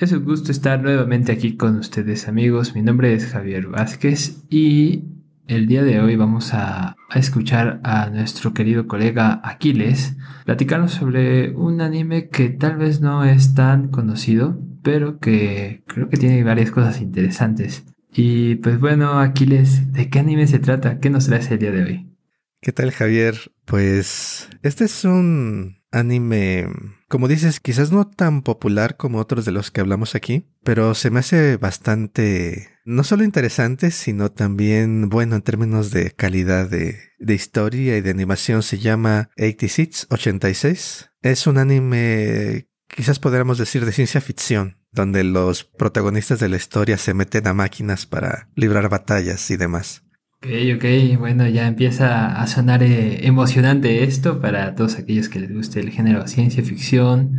Es un gusto estar nuevamente aquí con ustedes amigos. Mi nombre es Javier Vázquez y el día de hoy vamos a, escuchar a nuestro querido colega Aquiles platicarnos sobre un anime que tal vez no es tan conocido, pero que creo que tiene varias cosas interesantes. Y pues bueno, Aquiles, ¿de qué anime se trata? ¿Qué nos traes el día de hoy? ¿Qué tal Javier? Pues este es un anime, como dices, quizás no tan popular como otros de los que hablamos aquí, pero se me hace bastante, no solo interesante, sino también bueno en términos de calidad de, de historia y de animación. Se llama 86, 86. Es un anime, quizás podríamos decir, de ciencia ficción, donde los protagonistas de la historia se meten a máquinas para librar batallas y demás. Ok, ok, bueno, ya empieza a sonar eh, emocionante esto para todos aquellos que les guste el género ciencia ficción,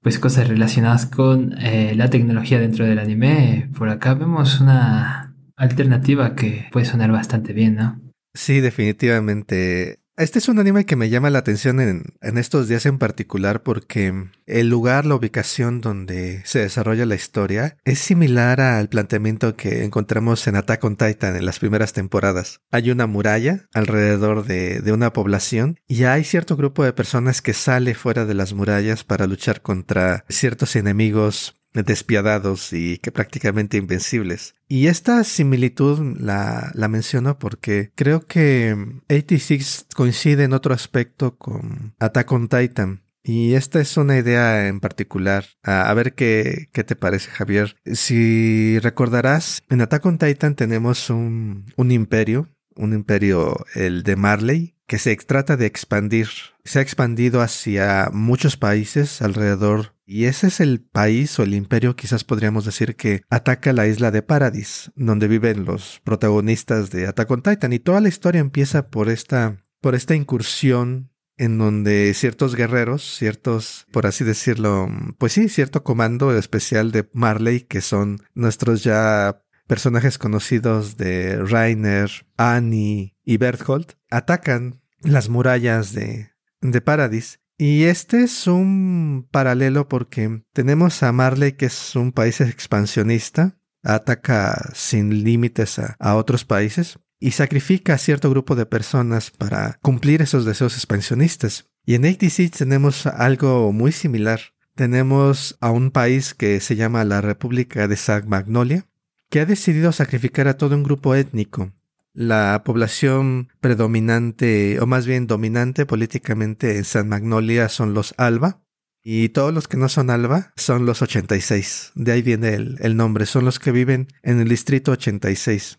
pues cosas relacionadas con eh, la tecnología dentro del anime. Por acá vemos una alternativa que puede sonar bastante bien, ¿no? Sí, definitivamente. Este es un anime que me llama la atención en, en, estos días en particular porque el lugar, la ubicación donde se desarrolla la historia es similar al planteamiento que encontramos en Attack on Titan en las primeras temporadas. Hay una muralla alrededor de, de una población y hay cierto grupo de personas que sale fuera de las murallas para luchar contra ciertos enemigos despiadados y que prácticamente invencibles. Y esta similitud la, la menciono porque creo que 86 coincide en otro aspecto con Attack on Titan. Y esta es una idea en particular. A, ver qué, qué te parece, Javier. Si recordarás, en Attack on Titan tenemos un, un imperio, un imperio, el de Marley, que se trata de expandir. Se ha expandido hacia muchos países alrededor y ese es el país o el imperio, quizás podríamos decir, que ataca la isla de Paradis, donde viven los protagonistas de Attack on Titan. Y toda la historia empieza por esta, por esta incursión en donde ciertos guerreros, ciertos, por así decirlo, pues sí, cierto comando especial de Marley, que son nuestros ya personajes conocidos de Rainer, Annie y Berthold, atacan las murallas de, de Paradis y este es un paralelo porque tenemos a Marley, que es un país expansionista, ataca sin límites a, otros países y sacrifica a cierto grupo de personas para cumplir esos deseos expansionistas. Y en 86 tenemos algo muy similar. Tenemos a un país que se llama la República de San Magnolia, que ha decidido sacrificar a todo un grupo étnico la población predominante, o más bien dominante políticamente en San Magnolia son los Alba, y todos los que no son Alba son los 86. De ahí viene el, el nombre, son los que viven en el distrito 86.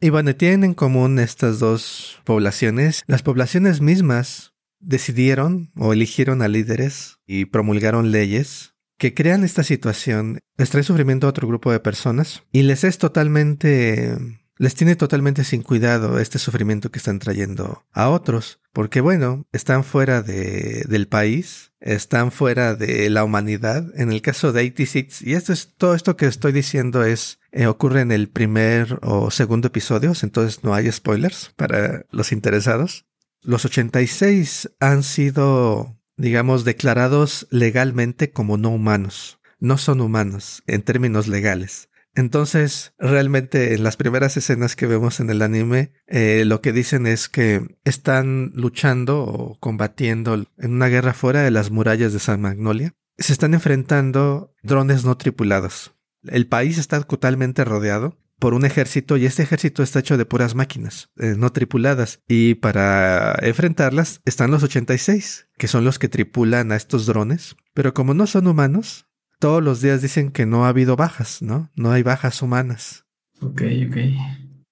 Y bueno, tienen en común estas dos poblaciones. Las poblaciones mismas decidieron o eligieron a líderes y promulgaron leyes que crean esta situación, les sufrimiento a otro grupo de personas y les es totalmente les tiene totalmente sin cuidado este sufrimiento que están trayendo a otros, porque bueno, están fuera de, del país, están fuera de la humanidad. En el caso de 86, y esto es todo esto que estoy diciendo es eh, ocurre en el primer o segundo episodio, entonces no hay spoilers para los interesados. Los 86 han sido, digamos, declarados legalmente como no humanos. No son humanos en términos legales. Entonces, realmente en las primeras escenas que vemos en el anime, eh, lo que dicen es que están luchando o combatiendo en una guerra fuera de las murallas de San Magnolia. Se están enfrentando drones no tripulados. El país está totalmente rodeado por un ejército y este ejército está hecho de puras máquinas, eh, no tripuladas. Y para enfrentarlas están los 86, que son los que tripulan a estos drones. Pero como no son humanos, todos los días dicen que no ha habido bajas, ¿no? No hay bajas humanas. Ok, ok.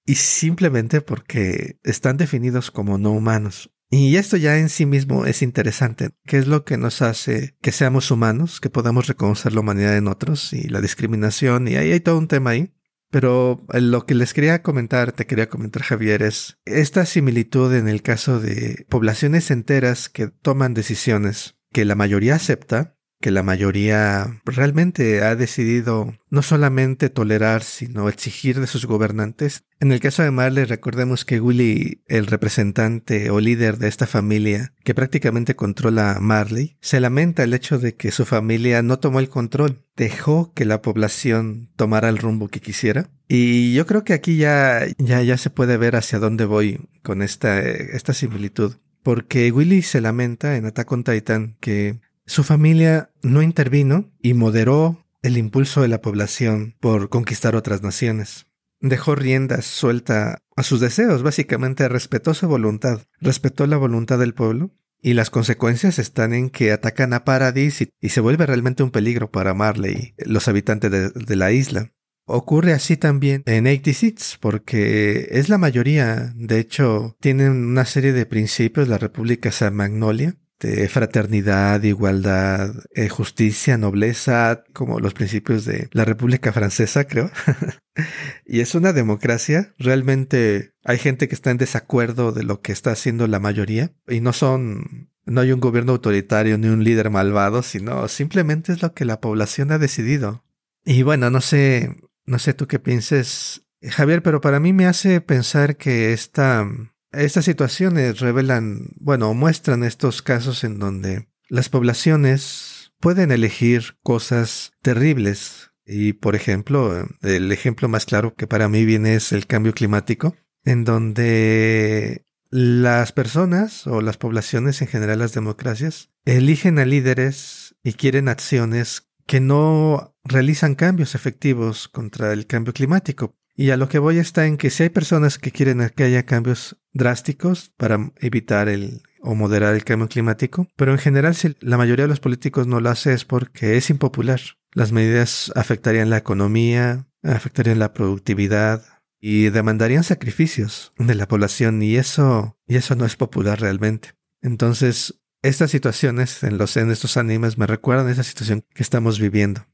Y simplemente porque están definidos como no humanos. Y esto ya en sí mismo es interesante. ¿Qué es lo que nos hace que seamos humanos, que podamos reconocer la humanidad en otros y la discriminación? Y ahí hay todo un tema ahí. Pero lo que les quería comentar, te quería comentar Javier, es esta similitud en el caso de poblaciones enteras que toman decisiones que la mayoría acepta que la mayoría realmente ha decidido no solamente tolerar, sino exigir de sus gobernantes. En el caso de Marley, recordemos que Willy, el representante o líder de esta familia, que prácticamente controla a Marley, se lamenta el hecho de que su familia no tomó el control, dejó que la población tomara el rumbo que quisiera. Y yo creo que aquí ya, ya, ya se puede ver hacia dónde voy con esta, esta similitud. Porque Willy se lamenta en Attack on Titan que su familia no intervino y moderó el impulso de la población por conquistar otras naciones. Dejó riendas suelta a sus deseos, básicamente respetó su voluntad, respetó la voluntad del pueblo y las consecuencias están en que atacan a Paradis y, se vuelve realmente un peligro para Marley, los habitantes de, de la isla. Ocurre así también en 86 porque es la mayoría, de hecho, tienen una serie de principios la República San Magnolia de fraternidad, igualdad, eh, justicia, nobleza, como los principios de la República Francesa, creo. y es una democracia. Realmente hay gente que está en desacuerdo de lo que está haciendo la mayoría y no son, no hay un gobierno autoritario ni un líder malvado, sino simplemente es lo que la población ha decidido. Y bueno, no sé, no sé tú qué pienses, Javier, pero para mí me hace pensar que esta estas situaciones revelan, bueno, muestran estos casos en donde las poblaciones pueden elegir cosas terribles. Y, por ejemplo, el ejemplo más claro que para mí viene es el cambio climático, en donde las personas o las poblaciones en general, las democracias, eligen a líderes y quieren acciones que no realizan cambios efectivos contra el cambio climático. Y a lo que voy está en que si hay personas que quieren que haya cambios drásticos para evitar el o moderar el cambio climático, pero en general si la mayoría de los políticos no lo hace es porque es impopular. Las medidas afectarían la economía, afectarían la productividad y demandarían sacrificios de la población y eso y eso no es popular realmente. Entonces, estas situaciones en los en estos animes me recuerdan esa situación que estamos viviendo.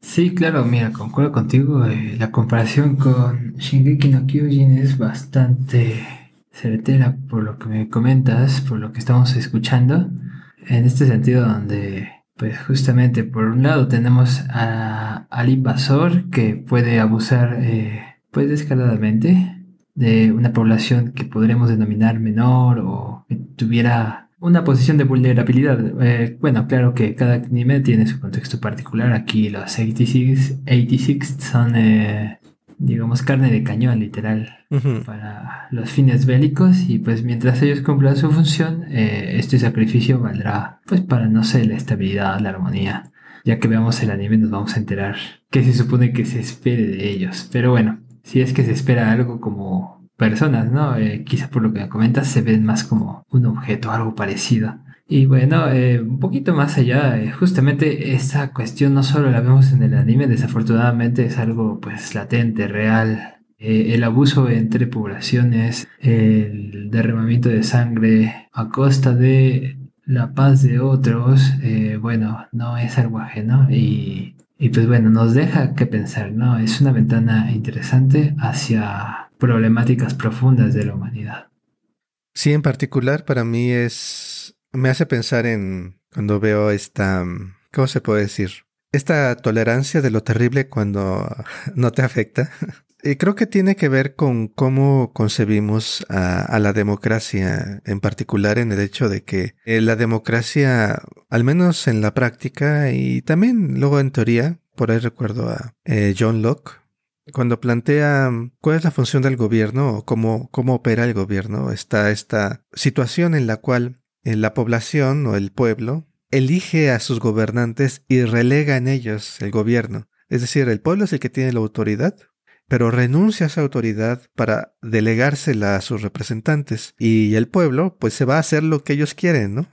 Sí, claro, mira, concuerdo contigo. Eh, la comparación con Shingeki no Kyojin es bastante certera por lo que me comentas, por lo que estamos escuchando. En este sentido, donde, pues justamente por un lado tenemos al invasor que puede abusar, eh, pues descaradamente, de una población que podremos denominar menor o que tuviera una posición de vulnerabilidad. Eh, bueno, claro que cada anime tiene su contexto particular. Aquí los 86, 86 son, eh, digamos, carne de cañón, literal, para los fines bélicos. Y pues mientras ellos cumplan su función, eh, este sacrificio valdrá, pues para, no sé, la estabilidad, la armonía. Ya que veamos el anime nos vamos a enterar que se supone que se espere de ellos. Pero bueno, si es que se espera algo como personas, ¿no? Eh, quizá por lo que me comentas se ven más como un objeto, algo parecido. Y bueno, eh, un poquito más allá, eh, justamente esta cuestión no solo la vemos en el anime, desafortunadamente es algo pues latente, real. el abuso entre poblaciones, el derramamiento de sangre a costa de la paz de otros, bueno, no es algo ajeno y, y pues bueno, nos deja que pensar, ¿no? Es una ventana interesante hacia problemáticas profundas de la humanidad. Sí, en particular para mí es... me hace pensar en cuando veo esta... ¿cómo se puede decir? Esta tolerancia de lo terrible cuando no te afecta. Y creo que tiene que ver con cómo concebimos a, la democracia, en particular en el hecho de que eh, la democracia, al menos en la práctica y también luego en teoría, por ahí recuerdo a eh, John Locke, cuando plantea cuál es la función del gobierno o cómo, cómo opera el gobierno, está esta situación en la cual eh, la población o el pueblo elige a sus gobernantes y relega en ellos el gobierno. Es decir, el pueblo es el que tiene la autoridad, pero renuncia a esa autoridad para delegársela a sus representantes. Y el pueblo, pues se va a hacer lo que ellos quieren, ¿no?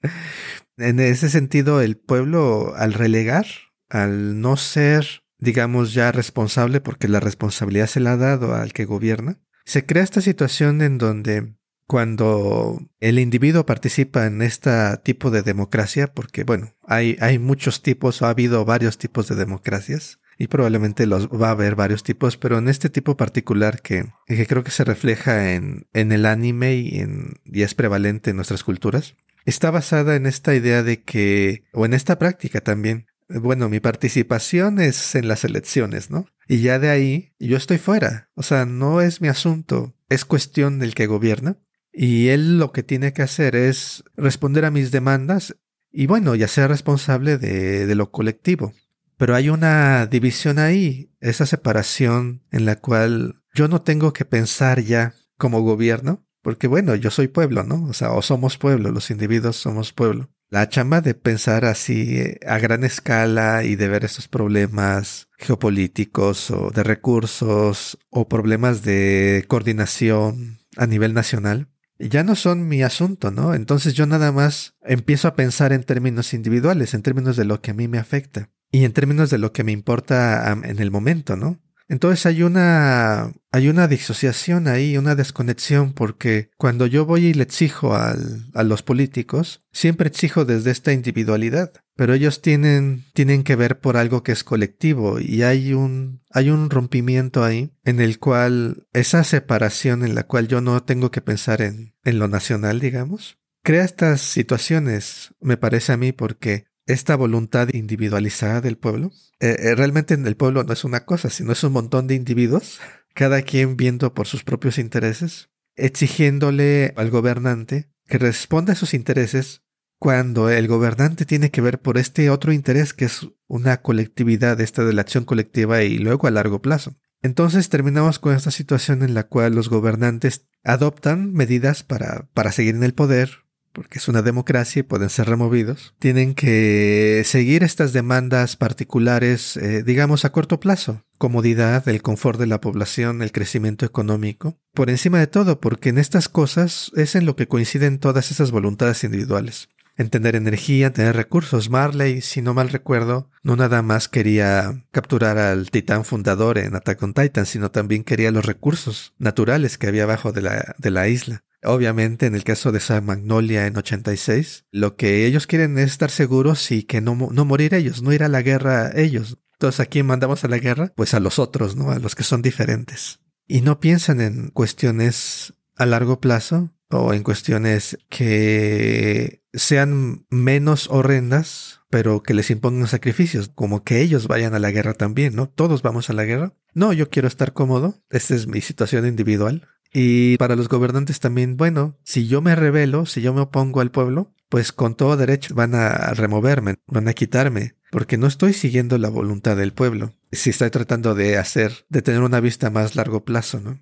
en ese sentido, el pueblo, al relegar, al no ser digamos, ya responsable porque la responsabilidad se la ha dado al que gobierna, se crea esta situación en donde cuando el individuo participa en este tipo de democracia, porque bueno, hay, hay muchos tipos, o ha habido varios tipos de democracias, y probablemente los va a haber varios tipos, pero en este tipo particular que, que creo que se refleja en, en el anime y, en, y es prevalente en nuestras culturas, está basada en esta idea de que, o en esta práctica también, bueno, mi participación es en las elecciones, ¿no? Y ya de ahí yo estoy fuera. O sea, no es mi asunto, es cuestión del que gobierna. Y él lo que tiene que hacer es responder a mis demandas y bueno, ya ser responsable de, de lo colectivo. Pero hay una división ahí, esa separación en la cual yo no tengo que pensar ya como gobierno, porque bueno, yo soy pueblo, ¿no? O sea, o somos pueblo, los individuos somos pueblo. La chamba de pensar así eh, a gran escala y de ver estos problemas geopolíticos o de recursos o problemas de coordinación a nivel nacional, ya no son mi asunto, ¿no? Entonces yo nada más empiezo a pensar en términos individuales, en términos de lo que a mí me afecta y en términos de lo que me importa en el momento, ¿no? Entonces hay una, hay una disociación ahí, una desconexión, porque cuando yo voy y le exijo al, a los políticos, siempre exijo desde esta individualidad, pero ellos tienen, tienen que ver por algo que es colectivo y hay un, hay un rompimiento ahí en el cual esa separación en la cual yo no tengo que pensar en, en lo nacional, digamos, crea estas situaciones, me parece a mí, porque esta voluntad individualizada del pueblo. Eh, eh, realmente en el pueblo no es una cosa, sino es un montón de individuos, cada quien viendo por sus propios intereses, exigiéndole al gobernante que responda a sus intereses cuando el gobernante tiene que ver por este otro interés que es una colectividad, esta de la acción colectiva y luego a largo plazo. Entonces terminamos con esta situación en la cual los gobernantes adoptan medidas para, para seguir en el poder, porque es una democracia y pueden ser removidos, tienen que seguir estas demandas particulares, eh, digamos, a corto plazo. Comodidad, el confort de la población, el crecimiento económico. Por encima de todo, porque en estas cosas es en lo que coinciden todas esas voluntades individuales. En tener energía, tener recursos. Marley, si no mal recuerdo, no nada más quería capturar al titán fundador en Attack on Titan, sino también quería los recursos naturales que había abajo de la, de la isla. Obviamente, en el caso de San Magnolia en 86, lo que ellos quieren es estar seguros y que no, no morir ellos, no ir a la guerra ellos. Entonces, ¿a quién mandamos a la guerra? Pues a los otros, ¿no? A los que son diferentes. Y no piensan en cuestiones a largo plazo o en cuestiones que sean menos horrendas, pero que les impongan sacrificios, como que ellos vayan a la guerra también, ¿no? Todos vamos a la guerra. No, yo quiero estar cómodo. Esta es mi situación individual. Y para los gobernantes también, bueno, si yo me rebelo, si yo me opongo al pueblo, pues con todo derecho van a removerme, van a quitarme, porque no estoy siguiendo la voluntad del pueblo. Si estoy tratando de hacer, de tener una vista más largo plazo, ¿no?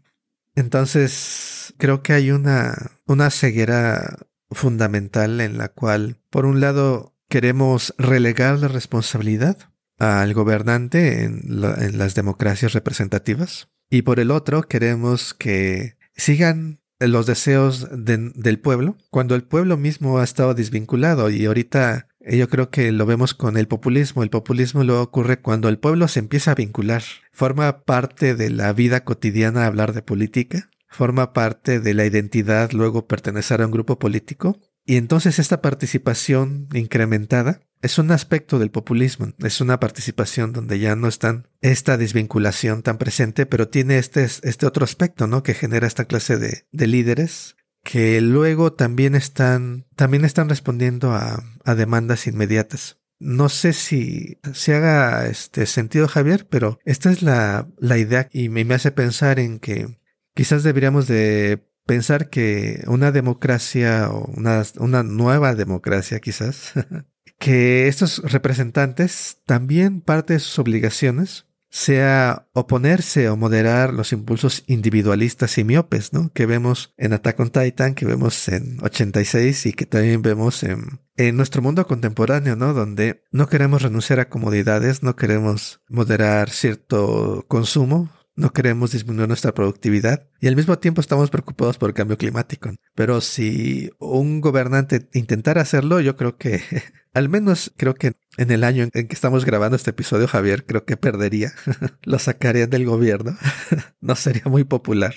Entonces, creo que hay una, una ceguera fundamental en la cual, por un lado, queremos relegar la responsabilidad al gobernante en, en las democracias representativas y por el otro queremos que sigan los deseos del pueblo, cuando el pueblo mismo ha estado desvinculado y ahorita eh, yo creo que lo vemos con el populismo. El populismo lo ocurre cuando el pueblo se empieza a vincular. Forma parte de la vida cotidiana hablar de política. Forma parte de la identidad luego pertenecer a un grupo político. Y entonces esta participación incrementada es un aspecto del populismo, es una participación donde ya no están esta desvinculación tan presente, pero tiene este, este otro aspecto, ¿no? Que genera esta clase de, de líderes que luego también están, también están respondiendo a, a demandas inmediatas. No sé si se haga este sentido, Javier, pero esta es la, la idea y me, me hace pensar en que quizás deberíamos de pensar que una democracia o una, una nueva democracia quizás que estos representantes también parte de sus obligaciones sea oponerse o moderar los impulsos individualistas y miopes, ¿no? Que vemos en Attack on Titan, que vemos en 86 y que también vemos en, en nuestro mundo contemporáneo, ¿no? Donde no queremos renunciar a comodidades, no queremos moderar cierto consumo, no queremos disminuir nuestra productividad y al mismo tiempo estamos preocupados por el cambio climático. Pero si un gobernante intentara hacerlo, yo creo que Al menos creo que en el año en que estamos grabando este episodio, Javier, creo que perdería. Lo sacarían del gobierno. no sería muy popular.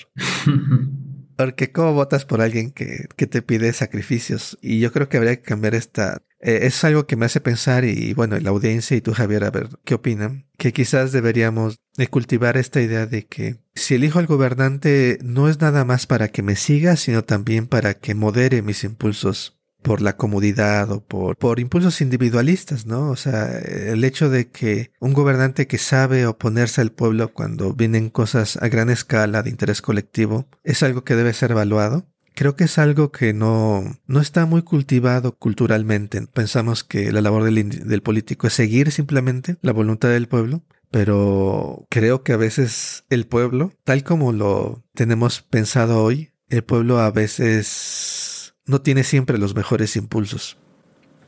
Porque ¿cómo votas por alguien que, que, te pide sacrificios? Y yo creo que habría que cambiar esta... Eh, es algo que me hace pensar y bueno, la audiencia y tú Javier, a ver qué opinan. Que quizás deberíamos de cultivar esta idea de que si elijo al gobernante no es nada más para que me siga, sino también para que modere mis impulsos por la comodidad o por, por impulsos individualistas, ¿no? O sea, el hecho de que un gobernante que sabe oponerse al pueblo cuando vienen cosas a gran escala de interés colectivo es algo que debe ser evaluado. Creo que es algo que no, no está muy cultivado culturalmente. Pensamos que la labor del, del político es seguir simplemente la voluntad del pueblo, pero creo que a veces el pueblo, tal como lo tenemos pensado hoy, el pueblo a veces no tiene siempre los mejores impulsos.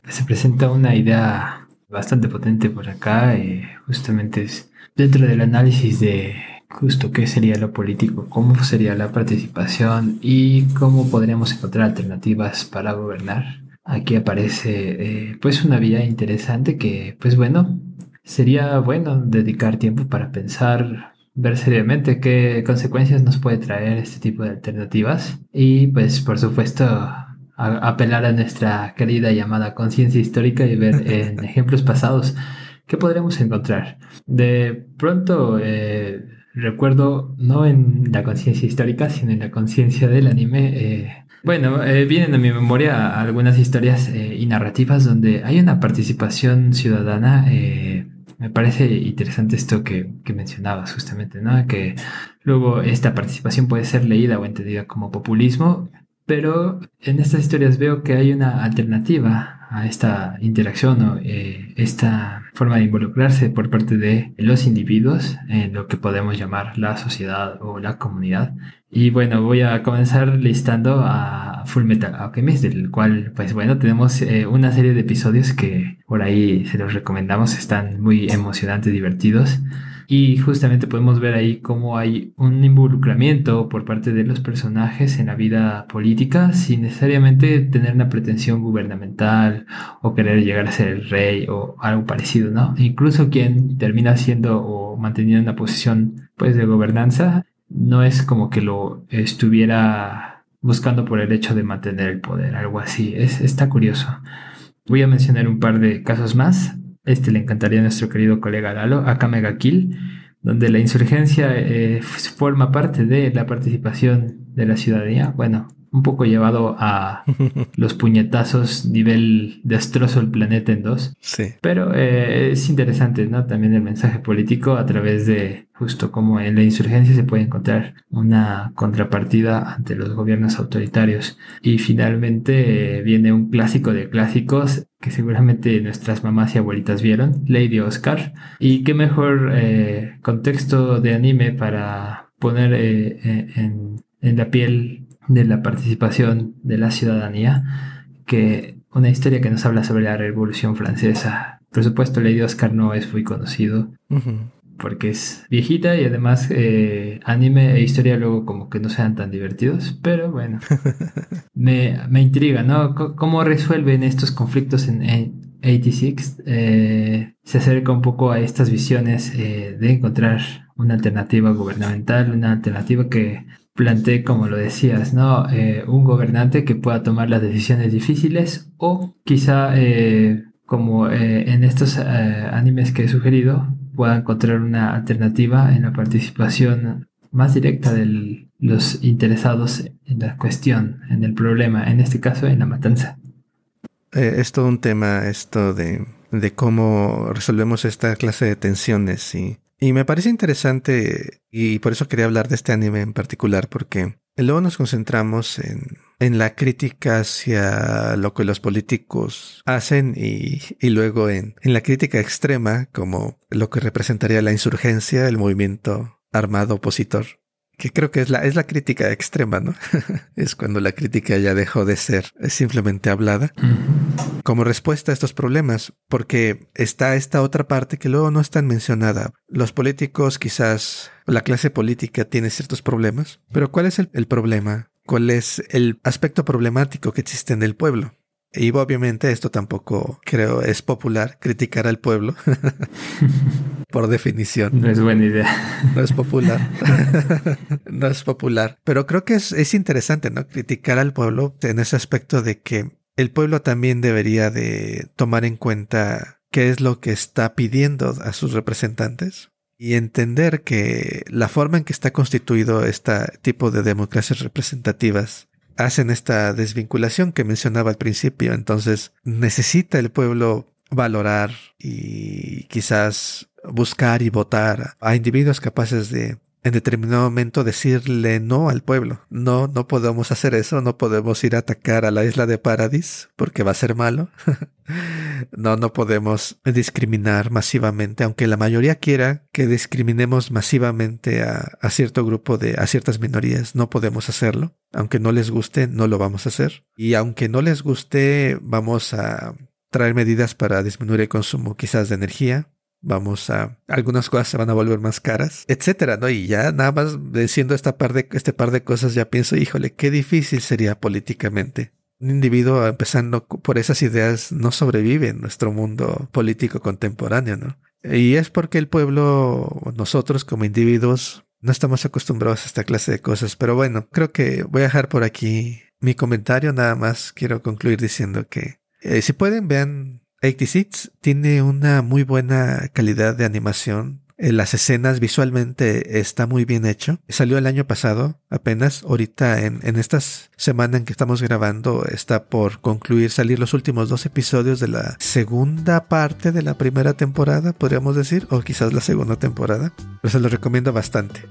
Se presenta una idea bastante potente por acá, eh, justamente es dentro del análisis de justo qué sería lo político, cómo sería la participación y cómo podríamos encontrar alternativas para gobernar. Aquí aparece eh, pues una vía interesante que pues bueno, sería bueno dedicar tiempo para pensar ver seriamente qué consecuencias nos puede traer este tipo de alternativas y pues por supuesto apelar a nuestra querida llamada conciencia histórica y ver en ejemplos pasados qué podremos encontrar. De pronto eh, recuerdo no en la conciencia histórica sino en la conciencia del anime. Eh, bueno, eh, vienen a mi memoria algunas historias y narrativas donde hay una participación ciudadana me parece interesante esto que, mencionabas justamente, ¿no? Que luego esta participación puede ser leída o entendida como populismo, pero en estas historias veo que hay una alternativa a esta interacción o eh, esta forma de involucrarse por parte de los individuos en lo que podemos llamar la sociedad o la comunidad. Y bueno, voy a comenzar listando a Full Metal Alchemist, del cual, pues bueno, tenemos eh, una serie de episodios que por ahí se los recomendamos, están muy emocionantes, divertidos. Y justamente podemos ver ahí cómo hay un involucramiento por parte de los personajes en la vida política sin necesariamente tener una pretensión gubernamental o querer llegar a ser el rey o algo parecido, ¿no? Incluso quien termina siendo o manteniendo una posición pues de gobernanza no es como que lo estuviera buscando por el hecho de mantener el poder, algo así. Es, está curioso. Voy a mencionar un par de casos más. Este le encantaría a nuestro querido colega Lalo, Akame Kill, donde la insurgencia eh, forma parte de la participación de la ciudadanía. Bueno, un poco llevado a los puñetazos, nivel destrozo el planeta en dos. Sí. Pero eh, es interesante, ¿no? También el mensaje político a través de justo como en la insurgencia se puede encontrar una contrapartida ante los gobiernos autoritarios. Y finalmente eh, viene un clásico de clásicos que seguramente nuestras mamás y abuelitas vieron, Lady Oscar. Y qué mejor eh, contexto de anime para poner en, en la piel de la participación de la ciudadanía que una historia que nos habla sobre la Revolución Francesa. Por supuesto, Lady Oscar no es muy conocido porque es viejita y además eh, anime e historia luego como que no sean tan divertidos, pero bueno, me, intriga, ¿no? ¿Cómo resuelven estos conflictos en, 86? Eh, se acerca un poco a estas visiones eh, de encontrar una alternativa gubernamental, una alternativa que plantee, como lo decías, ¿no? Eh, un gobernante que pueda tomar las decisiones difíciles o quizá, eh, como eh, en estos animes que he sugerido, pueda encontrar una alternativa en la participación más directa de los interesados en la cuestión, en el problema, en este caso en la matanza. es todo un tema esto de, de cómo resolvemos esta clase de tensiones y y me parece interesante, y por eso quería hablar de este anime en particular, porque luego nos concentramos en, en la crítica hacia lo que los políticos hacen y, y luego en, en la crítica extrema, como lo que representaría la insurgencia, el movimiento armado opositor que creo que es la, es la crítica extrema, ¿no? es cuando la crítica ya dejó de ser simplemente hablada como respuesta a estos problemas, porque está esta otra parte que luego no es tan mencionada. Los políticos, quizás la clase política tiene ciertos problemas, pero ¿cuál es el, el problema? ¿Cuál es el aspecto problemático que existe en el pueblo? Y obviamente esto tampoco creo es popular, criticar al pueblo, por definición. No es buena idea. No es popular. no es popular. Pero creo que es, es interesante, ¿no? Criticar al pueblo en ese aspecto de que el pueblo también debería de tomar en cuenta qué es lo que está pidiendo a sus representantes y entender que la forma en que está constituido este tipo de democracias representativas hacen esta desvinculación que mencionaba al principio. Entonces necesita el pueblo valorar y quizás buscar y votar a individuos capaces de en determinado momento decirle no al pueblo. No, no podemos hacer eso, no podemos ir a atacar a la isla de Paradis porque va a ser malo. no, no podemos discriminar masivamente, aunque la mayoría quiera que discriminemos masivamente a, a cierto grupo de, a ciertas minorías, no podemos hacerlo. Aunque no les guste, no lo vamos a hacer. Y aunque no les guste, vamos a traer medidas para disminuir el consumo quizás de energía, vamos a algunas cosas se van a volver más caras, etcétera, ¿no? Y ya nada más diciendo esta par de este par de cosas ya pienso, híjole, qué difícil sería políticamente. Un individuo empezando por esas ideas no sobrevive en nuestro mundo político contemporáneo, ¿no? Y es porque el pueblo, nosotros como individuos, no estamos acostumbrados a esta clase de cosas. Pero bueno, creo que voy a dejar por aquí mi comentario. Nada más quiero concluir diciendo que eh, si pueden, vean 86 tiene una muy buena calidad de animación. En las escenas visualmente está muy bien hecho. Salió el año pasado, apenas. Ahorita en, en esta semana en que estamos grabando está por concluir salir los últimos dos episodios de la segunda parte de la primera temporada, podríamos decir, o quizás la segunda temporada. Pero se lo recomiendo bastante.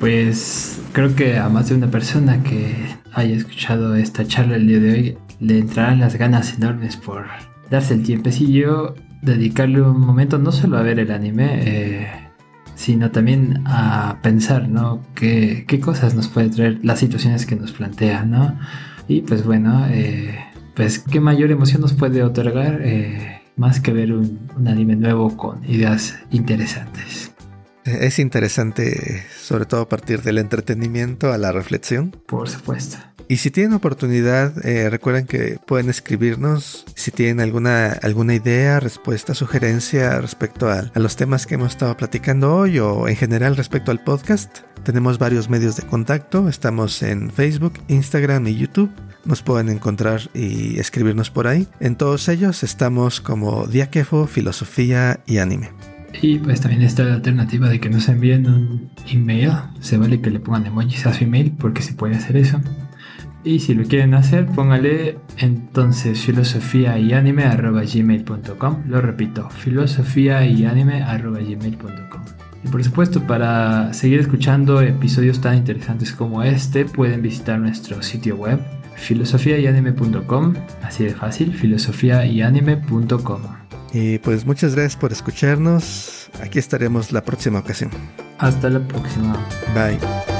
Pues creo que a más de una persona que haya escuchado esta charla el día de hoy le entrarán las ganas enormes por darse el tiempecillo, dedicarle un momento no solo a ver el anime, eh, sino también a pensar, ¿no? ¿Qué, ¿Qué, cosas nos puede traer las situaciones que nos plantea, ¿no? Y pues bueno, eh, pues qué mayor emoción nos puede otorgar eh, más que ver un, un anime nuevo con ideas interesantes. Es interesante, sobre todo a partir del entretenimiento a la reflexión. Por supuesto. Y si tienen oportunidad, eh, recuerden que pueden escribirnos si tienen alguna, alguna idea, respuesta, sugerencia respecto a, a, los temas que hemos estado platicando hoy o en general respecto al podcast. Tenemos varios medios de contacto. Estamos en Facebook, Instagram y YouTube. Nos pueden encontrar y escribirnos por ahí. En todos ellos estamos como Diakefo, Filosofía y Anime. Y pues también está la alternativa de que nos envíen un email. Se vale que le pongan emojis a su email porque se puede hacer eso. Y si lo quieren hacer, póngale entonces filosofía y anime gmail.com. Lo repito, filosofía y anime gmail.com. Y por supuesto, para seguir escuchando episodios tan interesantes como este, pueden visitar nuestro sitio web filosofiayanime.com. Así de fácil, filosofiayanime.com. Y pues muchas gracias por escucharnos. Aquí estaremos la próxima ocasión. Hasta la próxima. Bye.